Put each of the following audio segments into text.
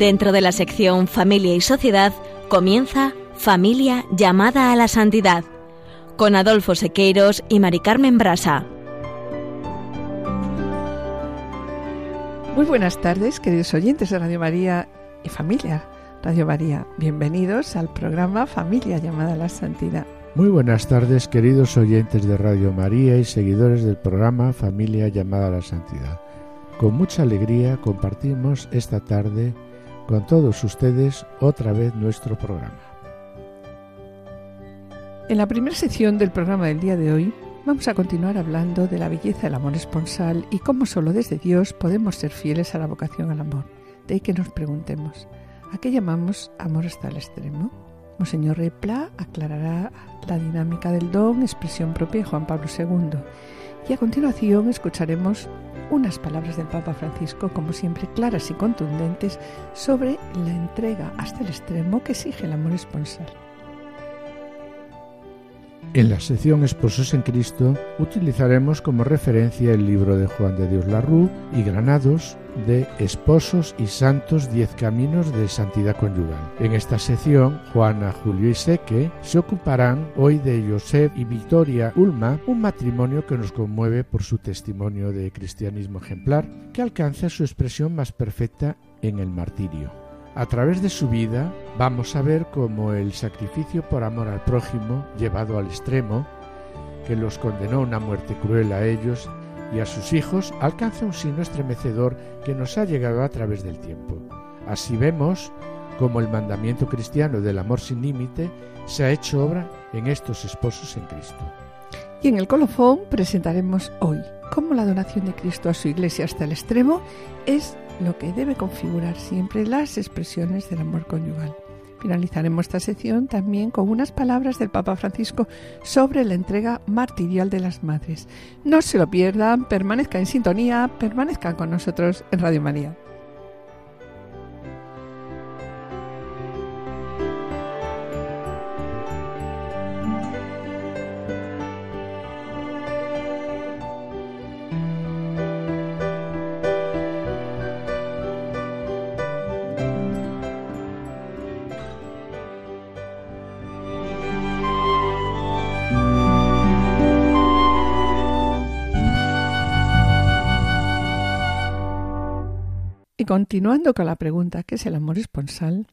Dentro de la sección Familia y Sociedad comienza Familia llamada a la santidad con Adolfo Sequeiros y Mari Carmen Brasa. Muy buenas tardes, queridos oyentes de Radio María y familia Radio María. Bienvenidos al programa Familia llamada a la Santidad. Muy buenas tardes, queridos oyentes de Radio María y seguidores del programa Familia llamada a la Santidad. Con mucha alegría compartimos esta tarde con todos ustedes otra vez nuestro programa. En la primera sección del programa del día de hoy vamos a continuar hablando de la belleza del amor esponsal y cómo solo desde Dios podemos ser fieles a la vocación al amor. De ahí que nos preguntemos, ¿a qué llamamos amor hasta el extremo? Monseñor Repla aclarará la dinámica del don, expresión propia Juan Pablo II. Y a continuación escucharemos unas palabras del Papa Francisco, como siempre claras y contundentes, sobre la entrega hasta el extremo que exige el amor esponsal. En la sección Esposos en Cristo utilizaremos como referencia el libro de Juan de Dios Larrú y Granados de Esposos y Santos Diez Caminos de Santidad Conyugal. En esta sección, Juana, Julio y Seque se ocuparán hoy de Josep y Victoria Ulma, un matrimonio que nos conmueve por su testimonio de cristianismo ejemplar, que alcanza su expresión más perfecta en el martirio. A través de su vida vamos a ver cómo el sacrificio por amor al prójimo, llevado al extremo, que los condenó a una muerte cruel a ellos y a sus hijos, alcanza un signo estremecedor que nos ha llegado a través del tiempo. Así vemos cómo el mandamiento cristiano del amor sin límite se ha hecho obra en estos esposos en Cristo. Y en el colofón presentaremos hoy cómo la donación de Cristo a su iglesia hasta el extremo es lo que debe configurar siempre las expresiones del amor conyugal. Finalizaremos esta sección también con unas palabras del Papa Francisco sobre la entrega martirial de las madres. No se lo pierdan, permanezcan en sintonía, permanezcan con nosotros en Radio María. Continuando con la pregunta ¿qué es el amor esponsal?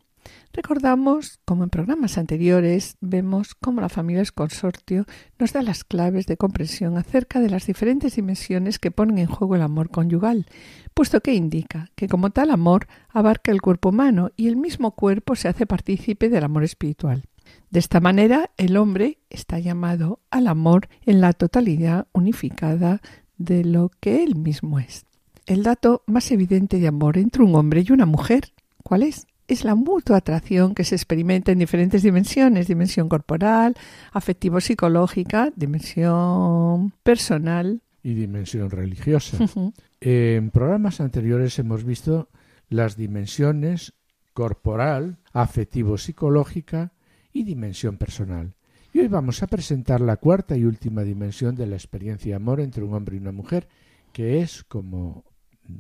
Recordamos, como en programas anteriores, vemos cómo la familia es consortio nos da las claves de comprensión acerca de las diferentes dimensiones que ponen en juego el amor conyugal, puesto que indica que como tal amor abarca el cuerpo humano y el mismo cuerpo se hace partícipe del amor espiritual. De esta manera, el hombre está llamado al amor en la totalidad unificada de lo que él mismo es. El dato más evidente de amor entre un hombre y una mujer, ¿cuál es? Es la mutua atracción que se experimenta en diferentes dimensiones, dimensión corporal, afectivo-psicológica, dimensión personal. Y dimensión religiosa. en programas anteriores hemos visto las dimensiones corporal, afectivo-psicológica y dimensión personal. Y hoy vamos a presentar la cuarta y última dimensión de la experiencia de amor entre un hombre y una mujer, que es, como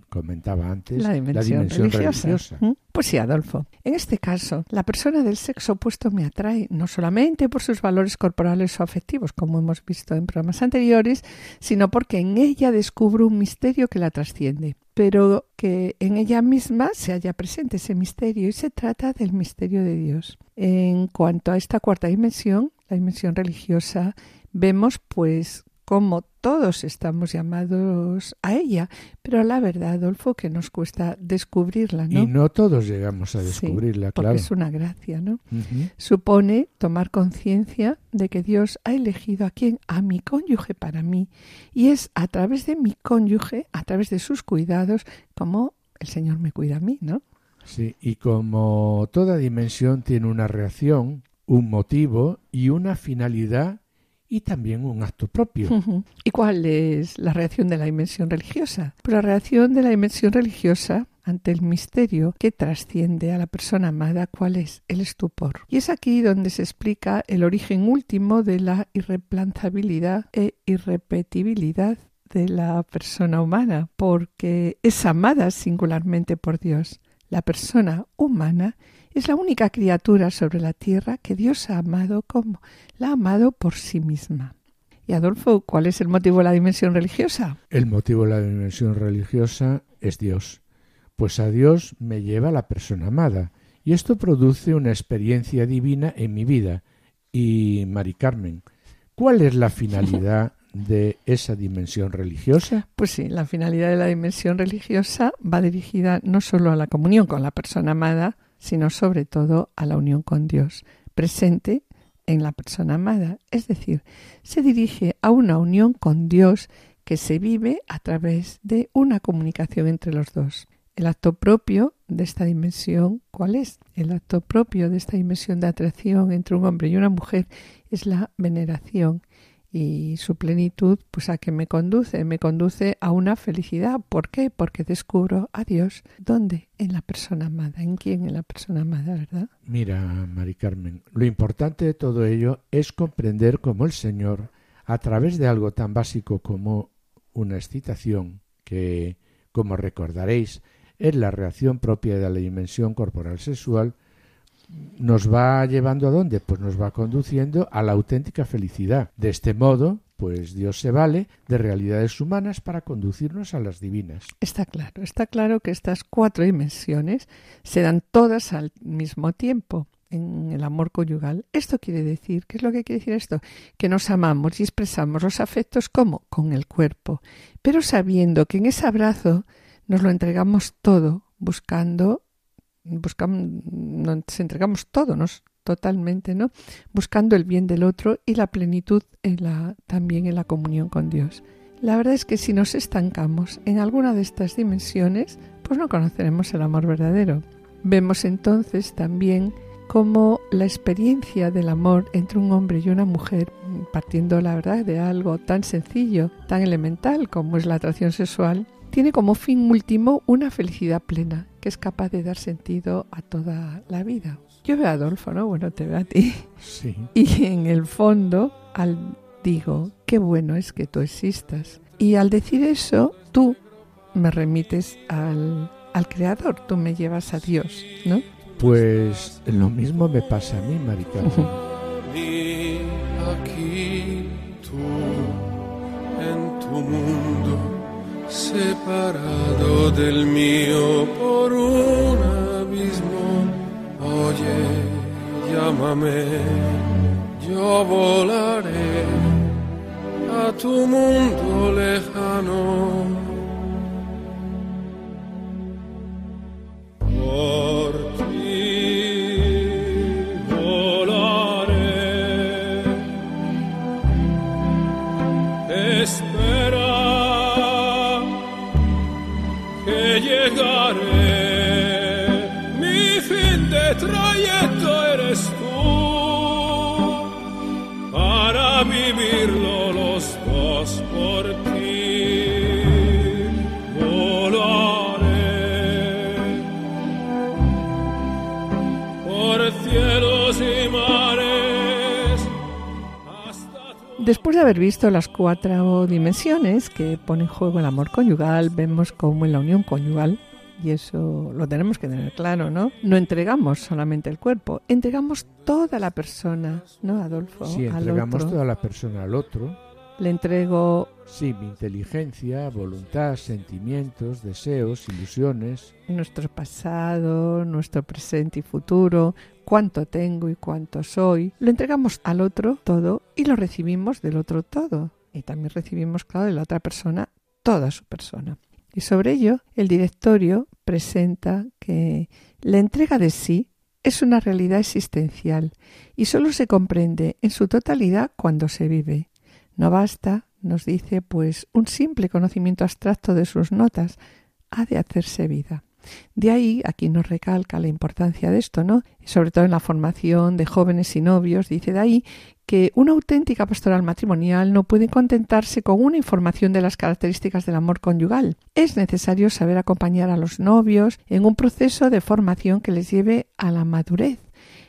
comentaba antes, la dimensión, religiosa. ¿Mm? Pues sí, Adolfo. En este caso, la persona del sexo opuesto me atrae no solamente por sus valores corporales o afectivos, como hemos visto en programas anteriores, sino porque en ella descubro un misterio que la trasciende, pero que en ella misma se haya presente ese misterio y se trata del misterio de Dios. En cuanto a esta cuarta dimensión, la dimensión religiosa, vemos pues como todos estamos llamados a ella, pero la verdad, Adolfo, que nos cuesta descubrirla, ¿no? Y no todos llegamos a descubrirla, sí, porque es una gracia, ¿no? Supone tomar conciencia de que Dios ha elegido a quien, a mi cónyuge para mí, y es a través de mi cónyuge, a través de sus cuidados, como el Señor me cuida a mí, ¿no? Sí, y como toda dimensión tiene una reacción, un motivo y una finalidad y también un acto propio. ¿Y cuál es la reacción de la dimensión religiosa? Pues la reacción de la dimensión religiosa ante el misterio que trasciende a la persona amada, cuál es el estupor. Y es aquí donde se explica el origen último de la irreemplazabilidad e irrepetibilidad de la persona humana, porque es amada singularmente por Dios. La persona humana es la única criatura sobre la tierra que Dios ha amado como la ha amado por sí misma. Y Adolfo, ¿cuál es el motivo de la dimensión religiosa? El motivo de la dimensión religiosa es Dios, pues a Dios me lleva la persona amada, y esto produce una experiencia divina en mi vida. Y, Mari Carmen, ¿cuál es la finalidad de esa dimensión religiosa? Pues sí, la finalidad de la dimensión religiosa va dirigida no solo a la comunión con la persona amada, sino sobre todo a la unión con Dios, presente en la persona amada, es decir, se dirige a una unión con Dios que se vive a través de una comunicación entre los dos. El acto propio de esta dimensión, ¿cuál es? El acto propio de esta dimensión de atracción entre un hombre y una mujer es la veneración y su plenitud, pues a qué me conduce, me conduce a una felicidad. ¿Por qué? Porque descubro a Dios. ¿Dónde? En la persona amada. ¿En quién? En la persona amada, ¿verdad? Mira, Mari Carmen, lo importante de todo ello es comprender cómo el Señor, a través de algo tan básico como una excitación, que, como recordaréis, es la reacción propia de la dimensión corporal sexual, nos va llevando a dónde? Pues nos va conduciendo a la auténtica felicidad. De este modo, pues Dios se vale de realidades humanas para conducirnos a las divinas. Está claro, está claro que estas cuatro dimensiones se dan todas al mismo tiempo en el amor conyugal. Esto quiere decir, ¿qué es lo que quiere decir esto? Que nos amamos y expresamos los afectos como con el cuerpo, pero sabiendo que en ese abrazo nos lo entregamos todo buscando, buscamos, nos entregamos todo, nos totalmente, ¿no? Buscando el bien del otro y la plenitud en la, también en la comunión con Dios. La verdad es que si nos estancamos en alguna de estas dimensiones, pues no conoceremos el amor verdadero. Vemos entonces también cómo la experiencia del amor entre un hombre y una mujer, partiendo la verdad de algo tan sencillo, tan elemental como es la atracción sexual, tiene como fin último una felicidad plena que es capaz de dar sentido a toda la vida. Yo veo a Adolfo, ¿no? Bueno, te veo a ti. Sí. Y en el fondo, al digo, qué bueno es que tú existas. Y al decir eso, tú me remites al, al Creador, tú me llevas a Dios, ¿no? Pues lo mismo me pasa a mí, Marica. aquí tú en tu mundo separado del mío por un abismo. Oye, llámame, yo volaré a tu mundo lejano. De haber visto las cuatro dimensiones que pone en juego el amor conyugal, vemos cómo en la unión conyugal, y eso lo tenemos que tener claro, ¿no? No entregamos solamente el cuerpo, entregamos toda la persona, ¿no, Adolfo? Al entregamos otro. toda la persona al otro, Le entrego sí, mi inteligencia, voluntad, sentimientos, deseos, ilusiones, nuestro pasado, nuestro presente y futuro, cuánto tengo y cuánto soy. Lo entregamos al otro todo y lo recibimos del otro todo. Y también recibimos, claro, de la otra persona toda su persona. Y sobre ello, el directorio presenta que la entrega de sí es una realidad existencial y solo se comprende en su totalidad cuando se vive. No basta, nos dice, pues un simple conocimiento abstracto de sus notas, ha de hacerse vida. De ahí, aquí nos recalca la importancia de esto, ¿no? Sobre todo en la formación de jóvenes y novios, dice de ahí que una auténtica pastoral matrimonial no puede contentarse con una información de las características del amor conyugal. Es necesario saber acompañar a los novios en un proceso de formación que les lleve a la madurez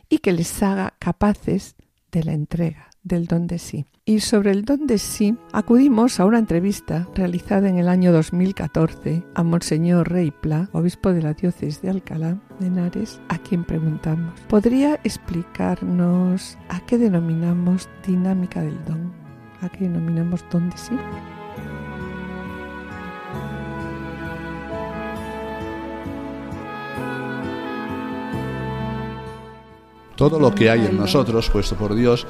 y que les haga capaces de la entrega, del don de sí. Y sobre el don de sí acudimos a una entrevista realizada en el año 2014 a Monseñor Rey Pla, obispo de la diócesis de Alcalá de Henares, a quien preguntamos, ¿podría explicarnos a qué denominamos dinámica del don? ¿A qué denominamos don de sí? Todo lo que hay en nosotros, puesto por Dios,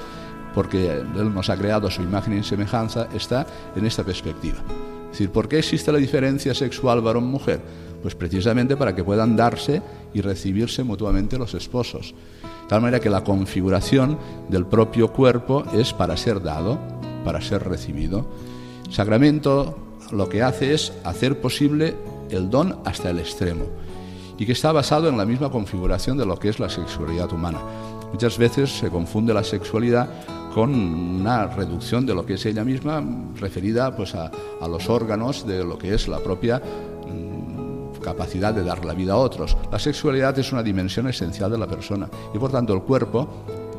porque Él nos ha creado su imagen y semejanza, está en esta perspectiva. Es decir, ¿por qué existe la diferencia sexual varón-mujer? Pues precisamente para que puedan darse y recibirse mutuamente los esposos. De tal manera que la configuración del propio cuerpo es para ser dado, para ser recibido. Sacramento lo que hace es hacer posible el don hasta el extremo y que está basado en la misma configuración de lo que es la sexualidad humana. Muchas veces se confunde la sexualidad con una reducción de lo que es ella misma referida pues a, a los órganos de lo que es la propia mm, capacidad de dar la vida a otros. La sexualidad es una dimensión esencial de la persona y por tanto el cuerpo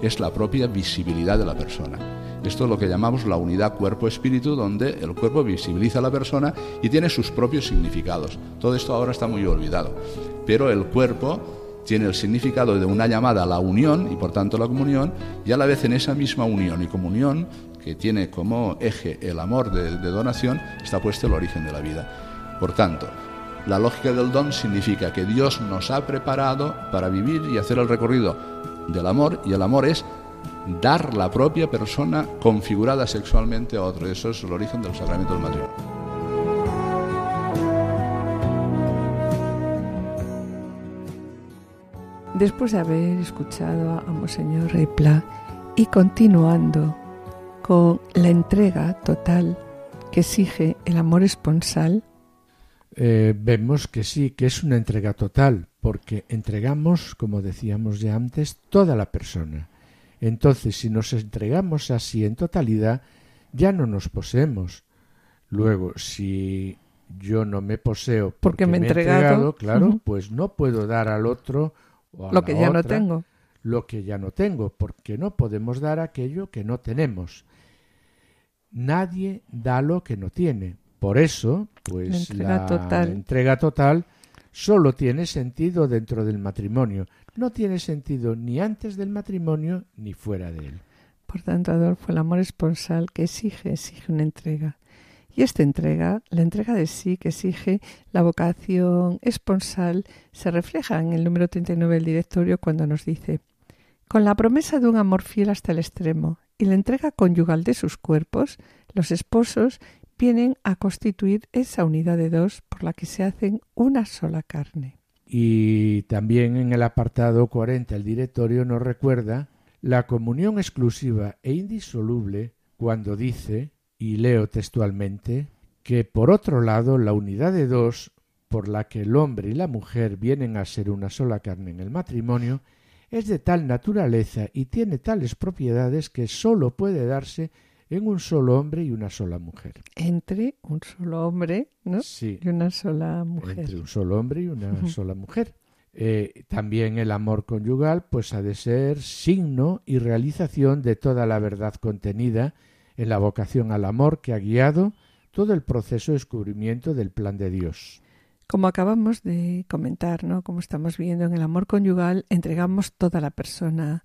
es la propia visibilidad de la persona. Esto es lo que llamamos la unidad cuerpo-espíritu, donde el cuerpo visibiliza a la persona y tiene sus propios significados. Todo esto ahora está muy olvidado pero el cuerpo tiene el significado de una llamada a la unión y por tanto la comunión, y a la vez en esa misma unión y comunión, que tiene como eje el amor de, donación, está puesto el origen de la vida. Por tanto, la lógica del don significa que Dios nos ha preparado para vivir y hacer el recorrido del amor, y el amor es dar la propia persona configurada sexualmente a otro. Eso es el origen del sacramento del matrimonio. Después de haber escuchado a Monseñor Repla y continuando con la entrega total que exige el amor esponsal, eh, vemos que sí, que es una entrega total, porque entregamos, como decíamos ya antes, toda la persona. Entonces, si nos entregamos así en totalidad, ya no nos poseemos. Luego, si yo no me poseo porque, me he entregado, claro, pues no puedo dar al otro lo que ya no tengo. Lo que ya no tengo, porque no podemos dar aquello que no tenemos. Nadie da lo que no tiene. Por eso, pues la entrega, total. solo tiene sentido dentro del matrimonio. No tiene sentido ni antes del matrimonio ni fuera de él. Por tanto, Adolfo, el amor esponsal que exige, exige una entrega. Y esta entrega, la entrega de sí que exige la vocación esponsal, se refleja en el número 39 del directorio cuando nos dice, con la promesa de un amor fiel hasta el extremo y la entrega conyugal de sus cuerpos, los esposos vienen a constituir esa unidad de dos por la que se hacen una sola carne. Y también en el apartado 40 el directorio nos recuerda la comunión exclusiva e indisoluble cuando dice y leo textualmente, que por otro lado la unidad de dos, por la que el hombre y la mujer vienen a ser una sola carne en el matrimonio, es de tal naturaleza y tiene tales propiedades que sólo puede darse en un solo hombre y una sola mujer. Entre un solo hombre ¿no? sí, y una sola mujer. Entre un solo hombre y una sola mujer. Eh, también el amor conyugal pues ha de ser signo y realización de toda la verdad contenida en la vocación al amor que ha guiado todo el proceso de descubrimiento del plan de Dios. Como acabamos de comentar, ¿no? Como estamos viendo en el amor conyugal, entregamos toda la persona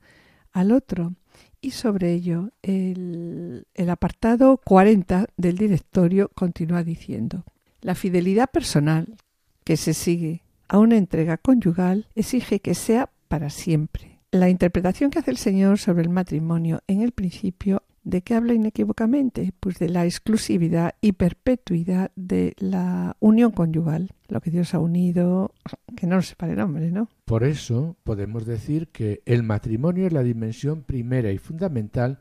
al otro. Y sobre ello, el, el apartado 40 del directorio continúa diciendo, la fidelidad personal que se sigue a una entrega conyugal exige que sea para siempre. La interpretación que hace el Señor sobre el matrimonio en el principio ¿De qué habla inequívocamente? Pues de la exclusividad y perpetuidad de la unión conyugal, lo que Dios ha unido, que no nos separe el hombre, ¿no? Por eso podemos decir que el matrimonio es la dimensión primera y fundamental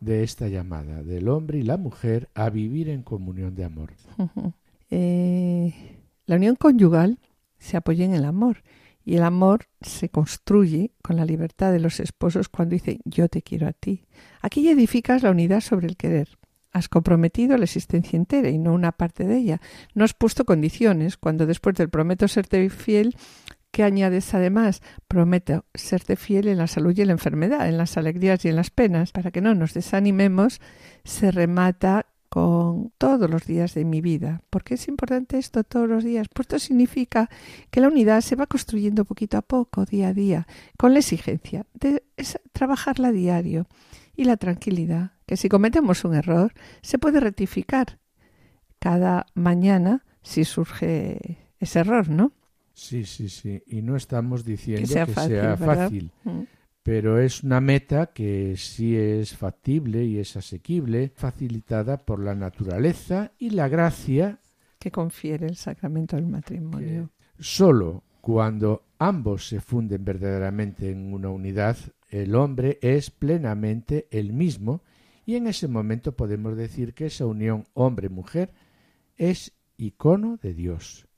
de esta llamada, del hombre y la mujer a vivir en comunión de amor. Eh, la unión conyugal se apoya en el amor y el amor se construye con la libertad de los esposos cuando dice yo te quiero a ti. Aquí edificas la unidad sobre el querer. Has comprometido la existencia entera y no una parte de ella. No has puesto condiciones cuando después del prometo serte fiel ¿Qué añades además? Prometo serte fiel en la salud y en la enfermedad, en las alegrías y en las penas. Para que no nos desanimemos, se remata con todos los días de mi vida. ¿Por qué es importante esto todos los días? Pues esto significa que la unidad se va construyendo poquito a poco, día a día, con la exigencia de trabajarla a diario y la tranquilidad, que si cometemos un error, se puede rectificar cada mañana si surge ese error, ¿no? Sí, sí, sí. Y no estamos diciendo que sea fácil, mm. Pero es una meta que sí es factible y es asequible, facilitada por la naturaleza y la gracia que confiere el sacramento del matrimonio. Solo cuando ambos se funden verdaderamente en una unidad, el hombre es plenamente el mismo y en ese momento podemos decir que esa unión hombre-mujer es icono de Dios.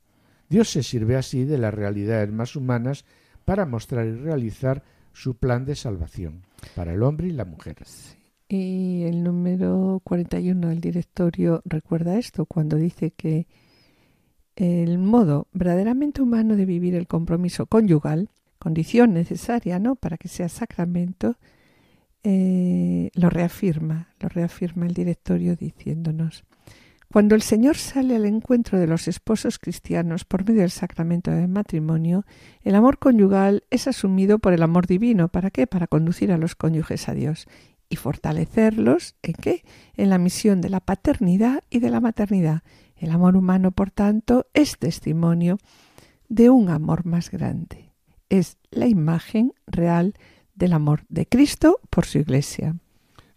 Dios se sirve así de las realidades más humanas para mostrar y realizar su plan de salvación para el hombre y la mujer. Y el número 41 del directorio recuerda esto cuando dice que el modo verdaderamente humano de vivir el compromiso conyugal, condición necesaria ¿no? para que sea sacramento, eh, lo reafirma, lo reafirma el directorio diciéndonos cuando el Señor sale al encuentro de los esposos cristianos por medio del sacramento del matrimonio, el amor conyugal es asumido por el amor divino. ¿Para qué? Para conducir a los cónyuges a Dios y fortalecerlos en qué? En la misión de la paternidad y de la maternidad. El amor humano, por tanto, es testimonio de un amor más grande. Es la imagen real del amor de Cristo por su Iglesia.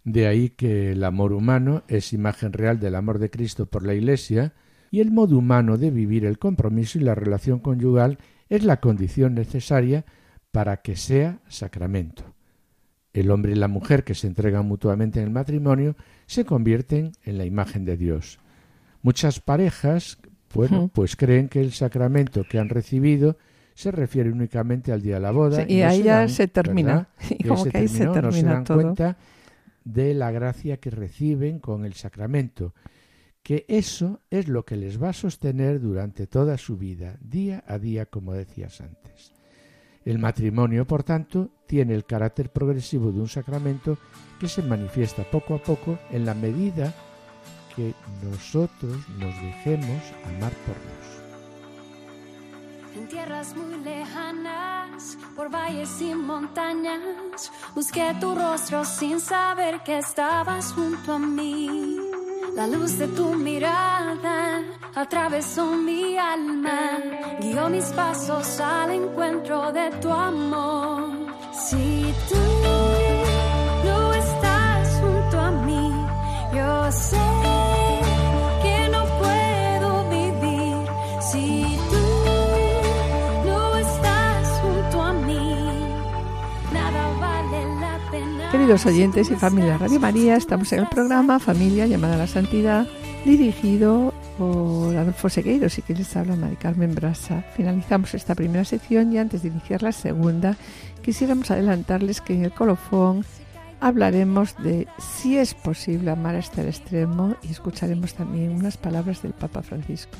De ahí que el amor humano es imagen real del amor de Cristo por la Iglesia y el modo humano de vivir el compromiso y la relación conyugal es la condición necesaria para que sea sacramento. El hombre y la mujer que se entregan mutuamente en el matrimonio se convierten en la imagen de Dios. Muchas parejas, bueno, pues creen que el sacramento que han recibido se refiere únicamente al día de la boda. y ahí ya se termina. Y como que ahí se termina no se dan todo. cuenta de la gracia que reciben con el sacramento, que eso es lo que les va a sostener durante toda su vida, día a día, como decías antes. El matrimonio, por tanto, tiene el carácter progresivo de un sacramento que se manifiesta poco a poco en la medida que nosotros nos dejemos amar por Dios en tierras muy lejanas, por valles y montañas, busqué tu rostro sin saber que estabas junto a mí. La luz de tu mirada atravesó mi alma, guió mis pasos al encuentro de tu amor. Si tú no estás junto a mí, yo sé. Queridos oyentes y familia Radio María, estamos en el programa Familia llamada a la Santidad, dirigido por Adolfo Segueiros y que les habla Mari Carmen Brasa. Finalizamos esta primera sección y antes de iniciar la segunda, quisiéramos adelantarles que en el colofón hablaremos de si es posible amar hasta el extremo y escucharemos también unas palabras del Papa Francisco.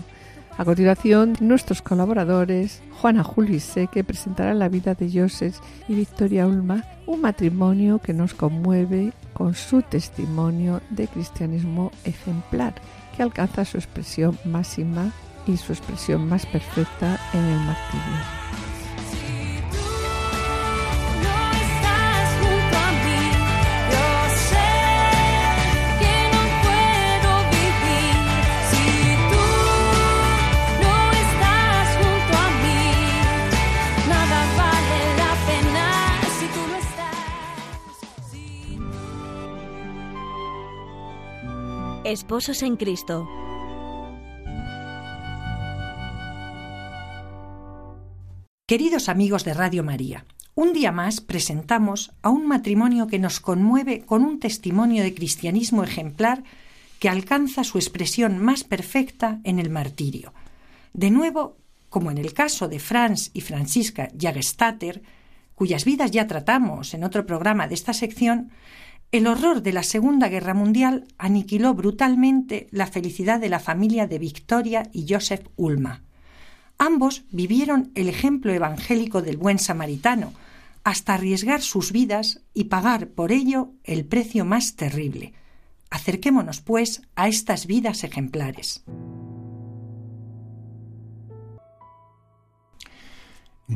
A continuación, nuestros colaboradores, Juana Julio que presentarán la vida de Joseph y Victoria Ulma, un matrimonio que nos conmueve con su testimonio de cristianismo ejemplar, que alcanza su expresión máxima y su expresión más perfecta en el martirio. Esposos en Cristo. Queridos amigos de Radio María, un día más presentamos a un matrimonio que nos conmueve con un testimonio de cristianismo ejemplar que alcanza su expresión más perfecta en el martirio. De nuevo, como en el caso de Franz y Francisca Jagestater, cuyas vidas ya tratamos en otro programa de esta sección, el horror de la Segunda Guerra Mundial aniquiló brutalmente la felicidad de la familia de Victoria y Joseph Ulma. Ambos vivieron el ejemplo evangélico del buen samaritano, hasta arriesgar sus vidas y pagar por ello el precio más terrible. Acerquémonos, pues, a estas vidas ejemplares.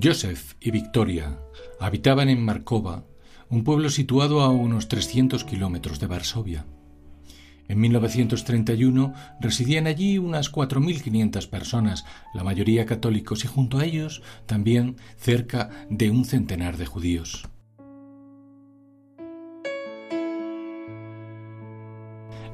Joseph y Victoria habitaban en Markova, un pueblo situado a unos 300 kilómetros de Varsovia. En 1931 residían allí unas 4.500 personas, la mayoría católicos, y junto a ellos también cerca de un centenar de judíos.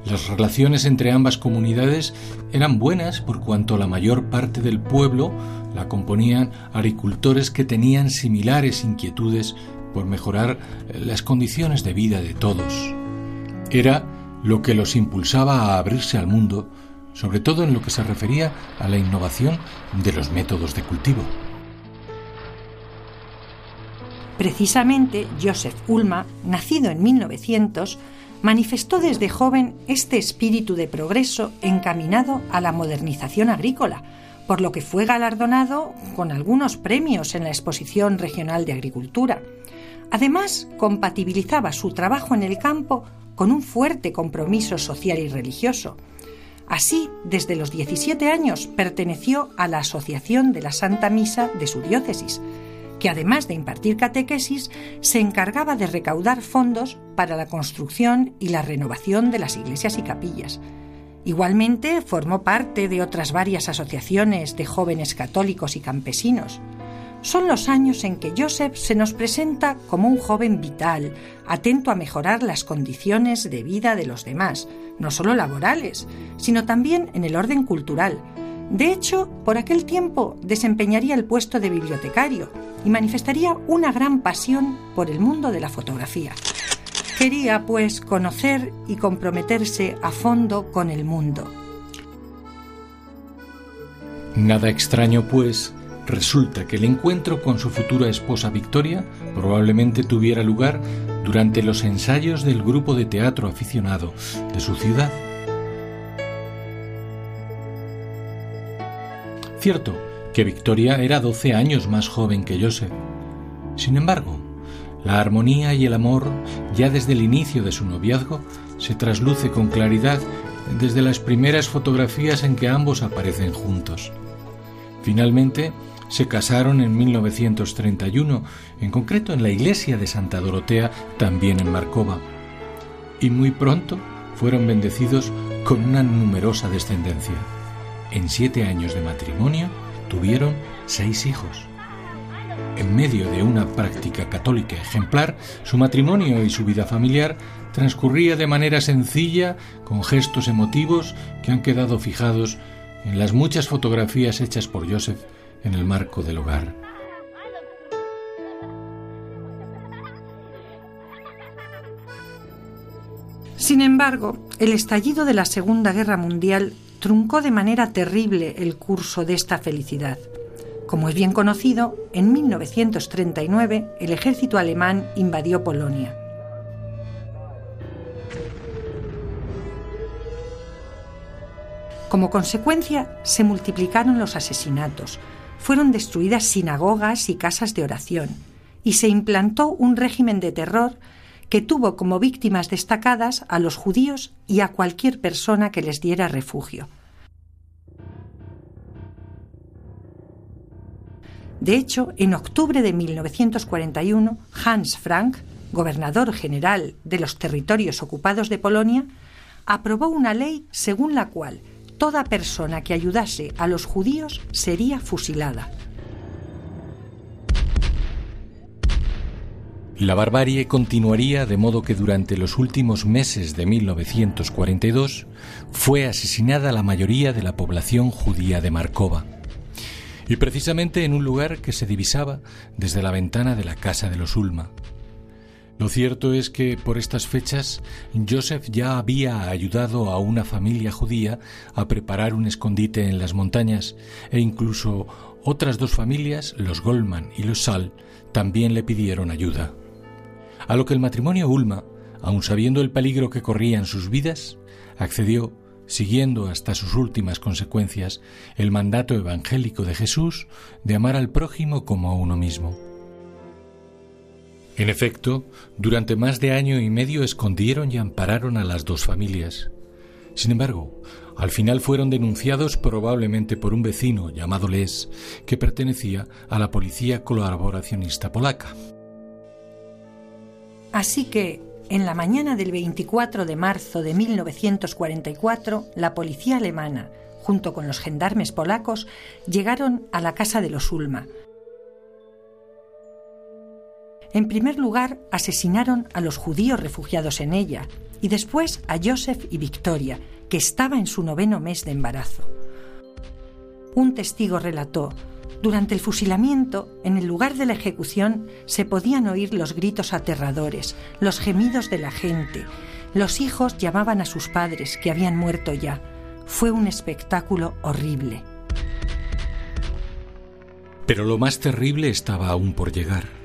Las relaciones entre ambas comunidades eran buenas por cuanto la mayor parte del pueblo la componían agricultores que tenían similares inquietudes por mejorar las condiciones de vida de todos. Era lo que los impulsaba a abrirse al mundo, sobre todo en lo que se refería a la innovación de los métodos de cultivo. Precisamente Joseph Ulma, nacido en 1900, manifestó desde joven este espíritu de progreso encaminado a la modernización agrícola, por lo que fue galardonado con algunos premios en la Exposición Regional de Agricultura. Además, compatibilizaba su trabajo en el campo con un fuerte compromiso social y religioso. Así, desde los 17 años perteneció a la Asociación de la Santa Misa de su diócesis, que además de impartir catequesis, se encargaba de recaudar fondos para la construcción y la renovación de las iglesias y capillas. Igualmente formó parte de otras varias asociaciones de jóvenes católicos y campesinos son los años en que Joseph se nos presenta como un joven vital, atento a mejorar las condiciones de vida de los demás, no solo laborales, sino también en el orden cultural. De hecho, por aquel tiempo desempeñaría el puesto de bibliotecario y manifestaría una gran pasión por el mundo de la fotografía. Quería, pues, conocer y comprometerse a fondo con el mundo. Nada extraño, pues, Resulta que el encuentro con su futura esposa Victoria probablemente tuviera lugar durante los ensayos del grupo de teatro aficionado de su ciudad. Cierto que Victoria era 12 años más joven que Joseph. Sin embargo, la armonía y el amor, ya desde el inicio de su noviazgo, se trasluce con claridad desde las primeras fotografías en que ambos aparecen juntos. Finalmente, se casaron en 1931, en concreto en la iglesia de Santa Dorotea, también en Marcova. Y muy pronto fueron bendecidos con una numerosa descendencia. En siete años de matrimonio tuvieron seis hijos. En medio de una práctica católica ejemplar, su matrimonio y su vida familiar transcurría de manera sencilla, con gestos emotivos que han quedado fijados en las muchas fotografías hechas por Joseph en el marco del hogar. Sin embargo, el estallido de la Segunda Guerra Mundial truncó de manera terrible el curso de esta felicidad. Como es bien conocido, en 1939 el ejército alemán invadió Polonia. Como consecuencia, se multiplicaron los asesinatos, fueron destruidas sinagogas y casas de oración, y se implantó un régimen de terror que tuvo como víctimas destacadas a los judíos y a cualquier persona que les diera refugio. De hecho, en octubre de 1941, Hans Frank, gobernador general de los territorios ocupados de Polonia, aprobó una ley según la cual toda persona que ayudase a los judíos sería fusilada. La barbarie continuaría de modo que durante los últimos meses de 1942 fue asesinada la mayoría de la población judía de Markova. Y precisamente en un lugar que se divisaba desde la ventana de la casa de los Ulma. Lo cierto es que por estas fechas Joseph ya había ayudado a una familia judía a preparar un escondite en las montañas e incluso otras dos familias, los Goldman y los Sal, también le pidieron ayuda. A lo que el matrimonio Ulma, aun sabiendo el peligro que corrían sus vidas, accedió siguiendo hasta sus últimas consecuencias el mandato evangélico de Jesús de amar al prójimo como a uno mismo. En efecto, durante más de año y medio escondieron y ampararon a las dos familias. Sin embargo, al final fueron denunciados probablemente por un vecino llamado Les, que pertenecía a la policía colaboracionista polaca. Así que, en la mañana del 24 de marzo de 1944, la policía alemana, junto con los gendarmes polacos, llegaron a la casa de los Ulma, en primer lugar, asesinaron a los judíos refugiados en ella y después a Joseph y Victoria, que estaba en su noveno mes de embarazo. Un testigo relató, durante el fusilamiento, en el lugar de la ejecución, se podían oír los gritos aterradores, los gemidos de la gente. Los hijos llamaban a sus padres, que habían muerto ya. Fue un espectáculo horrible. Pero lo más terrible estaba aún por llegar.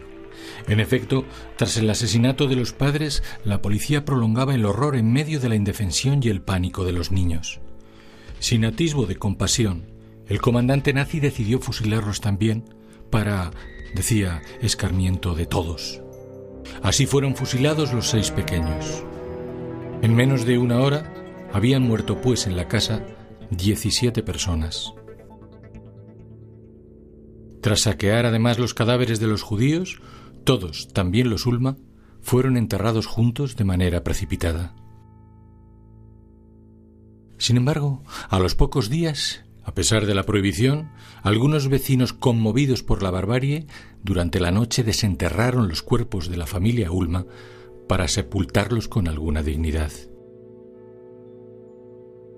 En efecto, tras el asesinato de los padres, la policía prolongaba el horror en medio de la indefensión y el pánico de los niños. Sin atisbo de compasión, el comandante nazi decidió fusilarlos también para, decía, escarmiento de todos. Así fueron fusilados los seis pequeños. En menos de una hora habían muerto pues en la casa 17 personas. Tras saquear además los cadáveres de los judíos, todos, también los Ulma, fueron enterrados juntos de manera precipitada. Sin embargo, a los pocos días, a pesar de la prohibición, algunos vecinos conmovidos por la barbarie, durante la noche desenterraron los cuerpos de la familia Ulma para sepultarlos con alguna dignidad.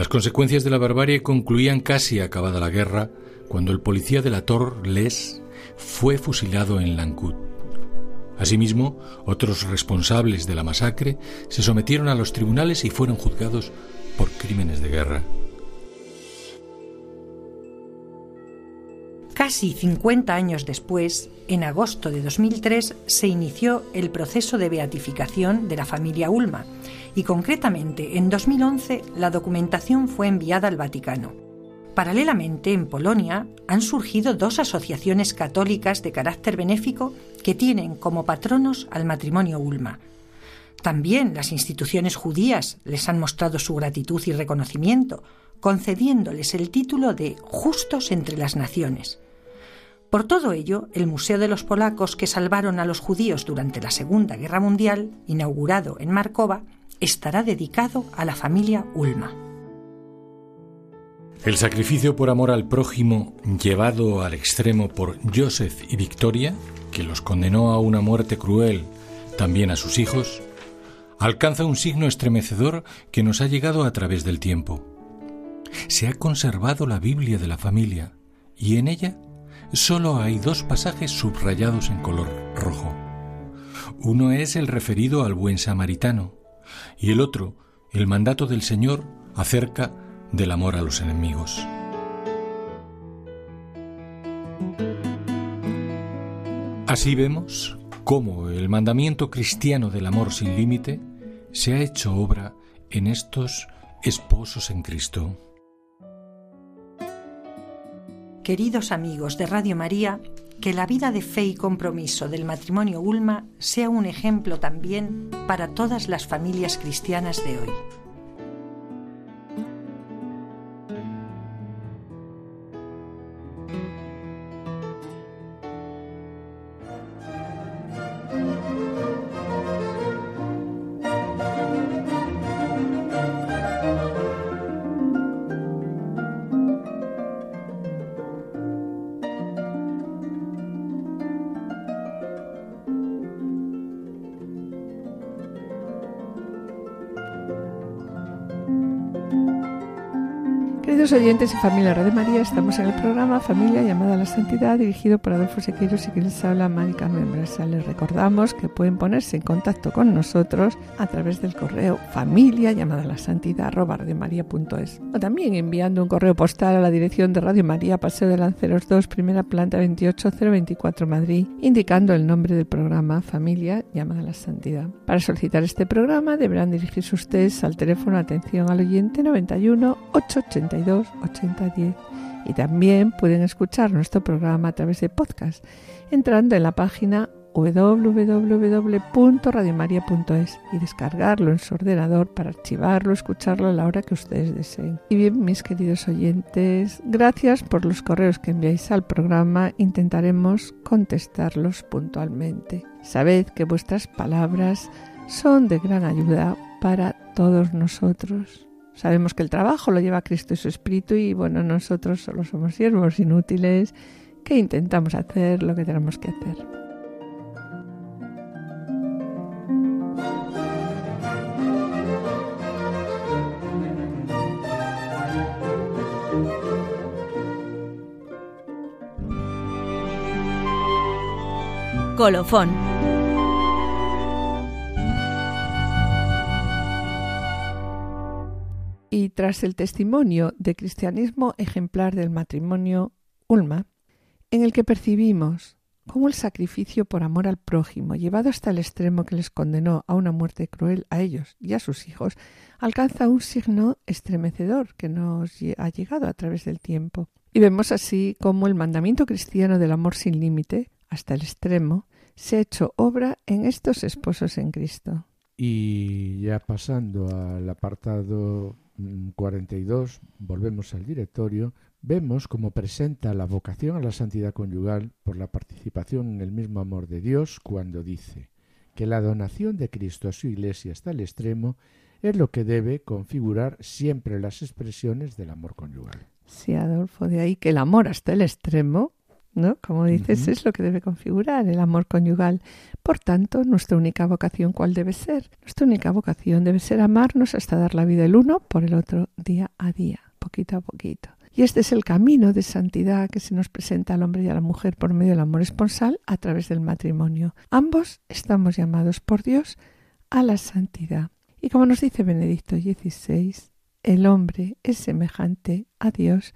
Las consecuencias de la barbarie concluían casi acabada la guerra cuando el policía de la Tor, Les, fue fusilado en Lancut. Asimismo, otros responsables de la masacre se sometieron a los tribunales y fueron juzgados por crímenes de guerra. Casi 50 años después, en agosto de 2003, se inició el proceso de beatificación de la familia Ulma y concretamente en 2011 la documentación fue enviada al Vaticano. Paralelamente, en Polonia han surgido dos asociaciones católicas de carácter benéfico que tienen como patronos al matrimonio Ulma. También las instituciones judías les han mostrado su gratitud y reconocimiento, concediéndoles el título de justos entre las naciones. Por todo ello, el Museo de los Polacos que salvaron a los judíos durante la Segunda Guerra Mundial, inaugurado en Markova, estará dedicado a la familia Ulma. El sacrificio por amor al prójimo llevado al extremo por Joseph y Victoria, que los condenó a una muerte cruel, también a sus hijos, alcanza un signo estremecedor que nos ha llegado a través del tiempo. Se ha conservado la Biblia de la familia y en ella solo hay dos pasajes subrayados en color rojo. Uno es el referido al buen samaritano y el otro el mandato del Señor acerca del amor a los enemigos. Así vemos cómo el mandamiento cristiano del amor sin límite se ha hecho obra en estos esposos en Cristo. Queridos amigos de Radio María, que la vida de fe y compromiso del matrimonio Ulma sea un ejemplo también para todas las familias cristianas de hoy. Queridos oyentes y familia de María, estamos en el programa Familia llamada a la Santidad, dirigido por Adolfo Sequeiros y que les habla Mari Carmen. Les recordamos que pueden ponerse en contacto con nosotros a través del correo familia llamada a la santidad radiomaria.es o también enviando un correo postal a la dirección de Radio María, Paseo de Lanceros 2, primera planta 28024 Madrid, indicando el nombre del programa Familia llamada a la Santidad. Para solicitar este programa deberán dirigirse ustedes al teléfono atención al oyente 91 880 8010 y también pueden escuchar nuestro programa a través de podcast entrando en la página www.radiomaria.es y descargarlo en su ordenador para archivarlo, escucharlo a la hora que ustedes deseen. Y bien, mis queridos oyentes, gracias por los correos que enviáis al programa. Intentaremos contestarlos puntualmente. Sabed que vuestras palabras son de gran ayuda para todos nosotros. Sabemos que el trabajo lo lleva Cristo y su Espíritu y bueno, nosotros solo somos siervos inútiles. Que intentamos hacer lo que tenemos que hacer. Colofón tras el testimonio de cristianismo ejemplar del matrimonio Ulma, en el que percibimos cómo el sacrificio por amor al prójimo, llevado hasta el extremo que les condenó a una muerte cruel a ellos y a sus hijos, alcanza un signo estremecedor que nos ha llegado a través del tiempo. Y vemos así cómo el mandamiento cristiano del amor sin límite, hasta el extremo, se ha hecho obra en estos esposos en Cristo. Y ya pasando al apartado 42, volvemos al directorio, vemos cómo presenta la vocación a la santidad conyugal por la participación en el mismo amor de Dios cuando dice que la donación de Cristo a su Iglesia hasta el extremo es lo que debe configurar siempre las expresiones del amor conyugal. Sí, Adolfo, de ahí que el amor hasta el extremo ¿no? Como dices, es lo que debe configurar el amor conyugal. Por tanto, nuestra única vocación, ¿cuál debe ser? Nuestra única vocación debe ser amarnos hasta dar la vida el uno por el otro día a día, poquito a poquito. Y este es el camino de santidad que se nos presenta al hombre y a la mujer por medio del amor esponsal a través del matrimonio. Ambos estamos llamados por Dios a la santidad. Y como nos dice Benedicto XVI, el hombre es semejante a Dios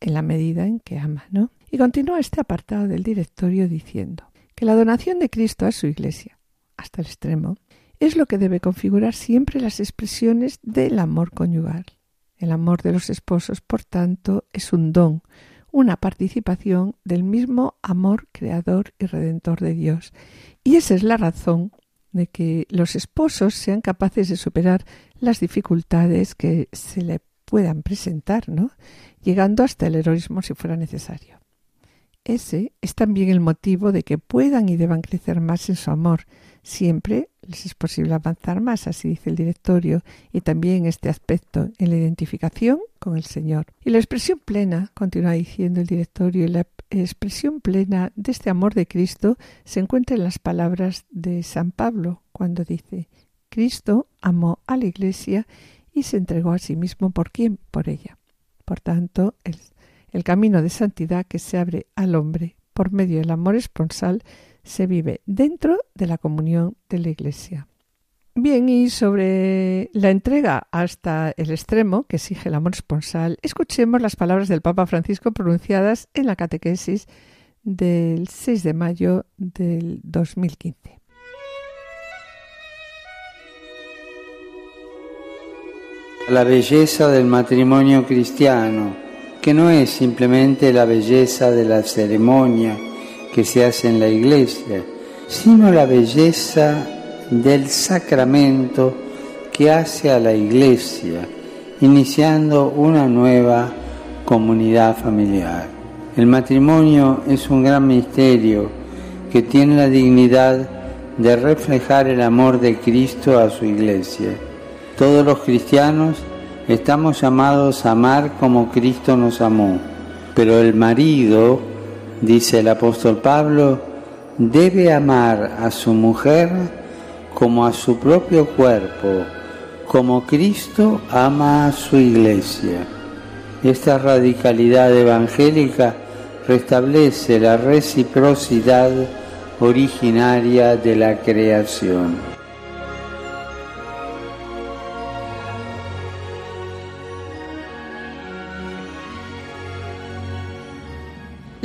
en la medida en que ama, ¿no? Y continúa este apartado del directorio diciendo que la donación de Cristo a su Iglesia, hasta el extremo, es lo que debe configurar siempre las expresiones del amor conyugal. El amor de los esposos, por tanto, es un don, una participación del mismo amor creador y redentor de Dios. Y esa es la razón de que los esposos sean capaces de superar las dificultades que se le puedan presentar, ¿no? Llegando hasta el heroísmo si fuera necesario. Ese es también el motivo de que puedan y deban crecer más en su amor. Siempre les es posible avanzar más, así dice el directorio, y también este aspecto en la identificación con el Señor. Y la expresión plena, continúa diciendo el directorio, y la expresión plena de este amor de Cristo se encuentra en las palabras de San Pablo, cuando dice, Cristo amó a la Iglesia y se entregó a sí mismo por quién, por ella. Por tanto, el el camino de santidad que se abre al hombre por medio del amor esponsal se vive dentro de la comunión de la Iglesia. Bien, y sobre la entrega hasta el extremo que exige el amor esponsal, escuchemos las palabras del Papa Francisco pronunciadas en la catequesis del 6 de mayo del 2015. La belleza del matrimonio cristiano que no es simplemente la belleza de la ceremonia que se hace en la iglesia, sino la belleza del sacramento que hace a la iglesia, iniciando una nueva comunidad familiar. El matrimonio es un gran misterio que tiene la dignidad de reflejar el amor de Cristo a su iglesia. Todos los cristianos Estamos llamados a amar como Cristo nos amó, pero el marido, dice el apóstol Pablo, debe amar a su mujer como a su propio cuerpo, como Cristo ama a su iglesia. Esta radicalidad evangélica restablece la reciprocidad originaria de la creación.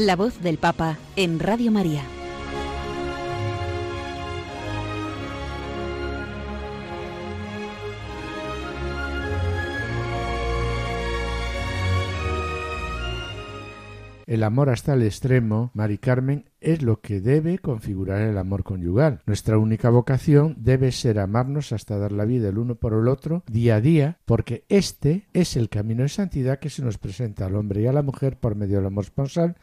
La voz del Papa en Radio María. El amor hasta el extremo, Mari Carmen, es lo que debe configurar el amor conyugal. Nuestra única vocación debe ser amarnos hasta dar la vida el uno por el otro día a día, porque este es el camino de santidad que se nos presenta al hombre y a la mujer por medio del amor esponsal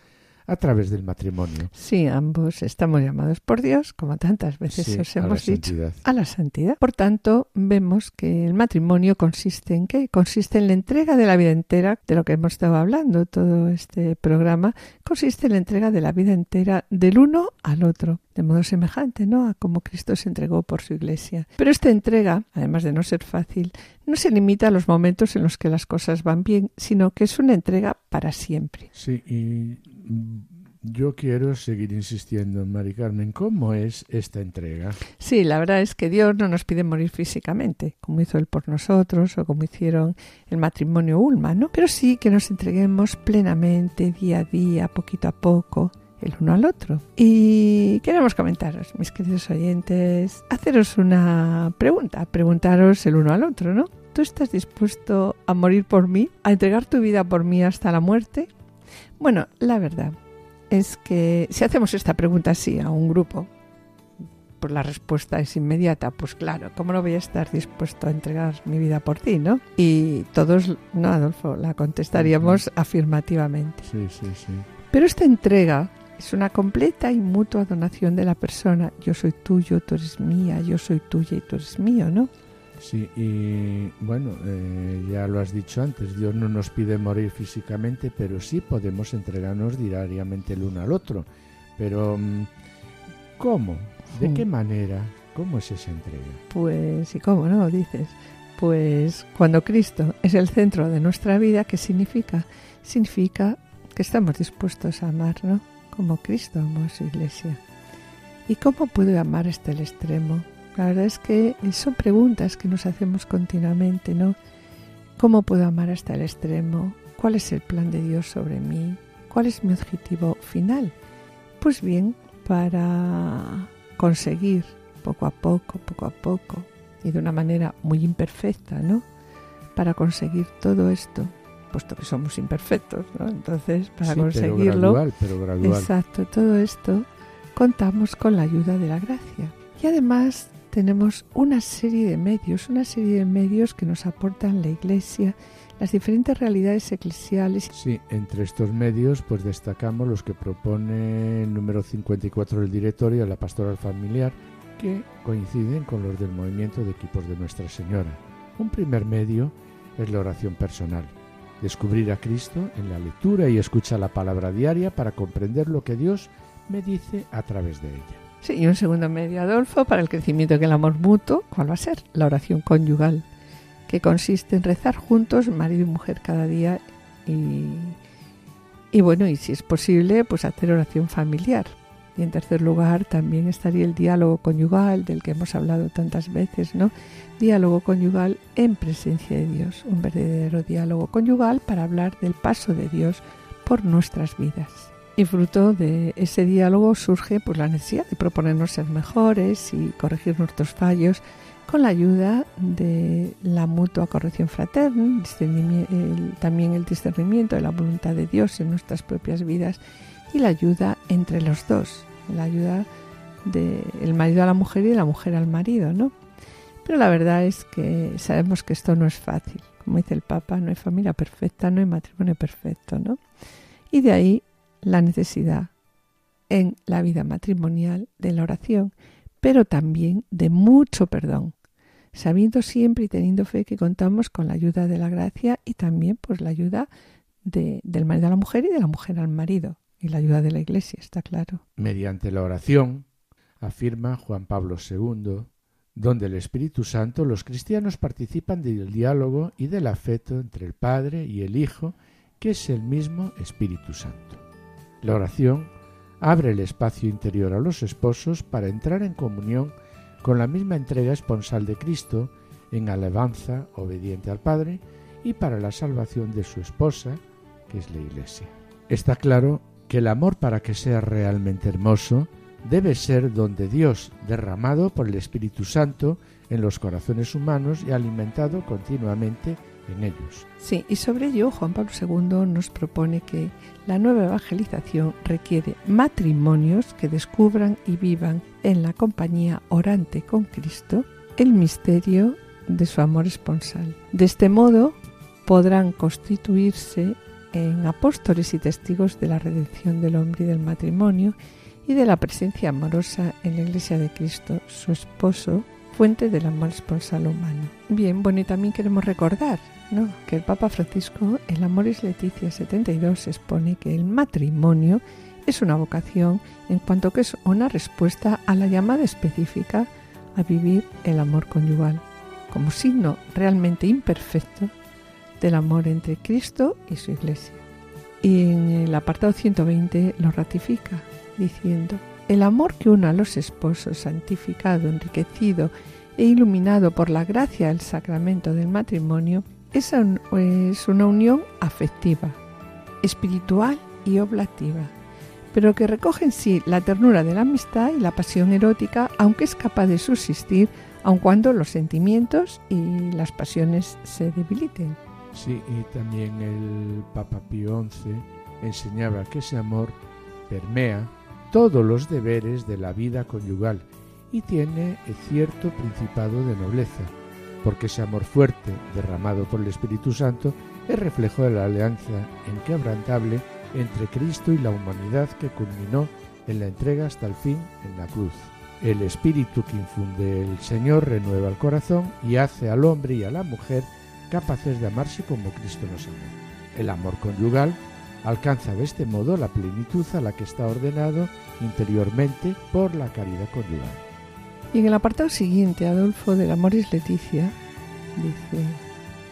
a través del matrimonio. Sí, ambos estamos llamados por Dios, como tantas veces Sí, os hemos dicho, santidad. a la santidad. Por tanto, vemos que el matrimonio consiste en qué? Consiste en la entrega de la vida entera, de lo que hemos estado hablando todo este programa, consiste en la entrega de la vida entera del uno al otro, de modo semejante, ¿no? A como Cristo se entregó por su iglesia. Pero esta entrega, además de no ser fácil, no se limita a los momentos en los que las cosas van bien, sino que es una entrega para siempre. Sí, y yo quiero seguir insistiendo, Mari Carmen, ¿cómo es esta entrega? Sí, la verdad es que Dios no nos pide morir físicamente, como hizo Él por nosotros o como hicieron el matrimonio Ulma, ¿no? Pero sí que nos entreguemos plenamente, día a día, poquito a poco, el uno al otro. Y queremos comentaros, mis queridos oyentes, haceros una pregunta, preguntaros el uno al otro, ¿no? ¿Tú estás dispuesto a morir por mí, a entregar tu vida por mí hasta la muerte? Bueno, la verdad es que si hacemos esta pregunta así a un grupo, pues la respuesta es inmediata. Pues claro, ¿cómo no voy a estar dispuesto a entregar mi vida por ti, no? Y todos, no, Adolfo, la contestaríamos afirmativamente. Sí, sí, sí. Pero esta entrega es una completa y mutua donación de la persona. Yo soy tuyo, tú eres mía, yo soy tuya y tú eres mío, ¿no? Sí, y bueno, eh, ya lo has dicho antes, Dios no nos pide morir físicamente, pero sí podemos entregarnos diariamente el uno al otro. Pero, mm, ¿cómo? ¿De qué manera? ¿Cómo es esa entrega? Pues, ¿y cómo no? Dices. Pues cuando Cristo es el centro de nuestra vida, ¿qué significa? Significa que estamos dispuestos a amar, ¿no? Como Cristo amó a su iglesia. ¿Y cómo puedo amar hasta el extremo? La verdad es que son preguntas que nos hacemos continuamente, ¿no? ¿Cómo puedo amar hasta el extremo? ¿Cuál es el plan de Dios sobre mí? ¿Cuál es mi objetivo final? Pues bien, para conseguir poco a poco, poco a poco, y de una manera muy imperfecta, ¿no? Para conseguir todo esto, puesto que somos imperfectos, ¿no? Entonces, para Sí, conseguirlo, Pero gradual, pero gradual. exacto, todo esto, contamos con la ayuda de la gracia. Y además tenemos una serie de medios, una serie de medios que nos aportan la Iglesia, las diferentes realidades eclesiales. Sí, entre estos medios pues destacamos los que propone el número 54 del directorio, la pastoral familiar, que coinciden con los del movimiento de equipos de Nuestra Señora. Un primer medio es la oración personal, descubrir a Cristo en la lectura y escucha la palabra diaria para comprender lo que Dios me dice a través de ella. Sí, y un segundo medio, Adolfo, para el crecimiento del amor mutuo, ¿cuál va a ser? La oración conyugal, que consiste en rezar juntos, marido y mujer, cada día y, y bueno, y si es posible, pues hacer oración familiar. Y en tercer lugar también estaría el diálogo conyugal, del que hemos hablado tantas veces, ¿no? Diálogo conyugal en presencia de Dios, un verdadero diálogo conyugal para hablar del paso de Dios por nuestras vidas. Y fruto de ese diálogo surge pues, la necesidad de proponernos ser mejores y corregir nuestros fallos con la ayuda de la mutua corrección fraterna, también el discernimiento de la voluntad de Dios en nuestras propias vidas y la ayuda entre los dos, la ayuda del marido a la mujer y de la mujer al marido, ¿no? Pero la verdad es que sabemos que esto no es fácil. Como dice el Papa, no hay familia perfecta, no hay matrimonio perfecto, ¿no? Y de ahí la necesidad en la vida matrimonial de la oración, pero también de mucho perdón, sabiendo siempre y teniendo fe que contamos con la ayuda de la gracia y también pues la ayuda de- del marido a la mujer y de la mujer al marido y la ayuda de la iglesia, está claro. Mediante la oración, afirma Juan Pablo II, donde el Espíritu Santo los cristianos participan del diálogo y del afecto entre el Padre y el Hijo que es el mismo Espíritu Santo. La oración abre el espacio interior a los esposos para entrar en comunión con la misma entrega esponsal de Cristo en alabanza obediente al Padre y para la salvación de su esposa, que es la Iglesia. Está claro que el amor para que sea realmente hermoso debe ser don de Dios, derramado por el Espíritu Santo en los corazones humanos y alimentado continuamente en ellos. Sí, y sobre ello Juan Pablo II nos propone que la nueva evangelización requiere matrimonios que descubran y vivan en la compañía orante con Cristo el misterio de su amor esponsal. De este modo podrán constituirse en apóstoles y testigos de la redención del hombre y del matrimonio y de la presencia amorosa en la Iglesia de Cristo, su esposo, fuente del amor esponsal humano. Bien, bueno, y también queremos recordar ¿no? que el Papa Francisco, en Amoris Leticia 72, expone que el matrimonio es una vocación en cuanto que es una respuesta a la llamada específica a vivir el amor conyugal, como signo realmente imperfecto del amor entre Cristo y su Iglesia. Y en el apartado 120 lo ratifica, diciendo, el amor que une a los esposos, santificado, enriquecido e iluminado por la gracia del sacramento del matrimonio, es, una unión afectiva, espiritual y oblativa, pero que recoge en sí la ternura de la amistad y la pasión erótica, aunque es capaz de subsistir aun cuando los sentimientos y las pasiones se debiliten. Sí, y también el Papa Pío XI enseñaba que ese amor permea todos los deberes de la vida conyugal y tiene cierto principado de nobleza, porque ese amor fuerte derramado por el Espíritu Santo es reflejo de la alianza inquebrantable entre Cristo y la humanidad que culminó en la entrega hasta el fin en la cruz. El espíritu que infunde el Señor renueva el corazón y hace al hombre y a la mujer capaces de amarse como Cristo nos amó. El amor conyugal alcanza de este modo la plenitud a la que está ordenado interiormente por la caridad conyugal. Y en el apartado siguiente, Adolfo del Amoris Leticia dice,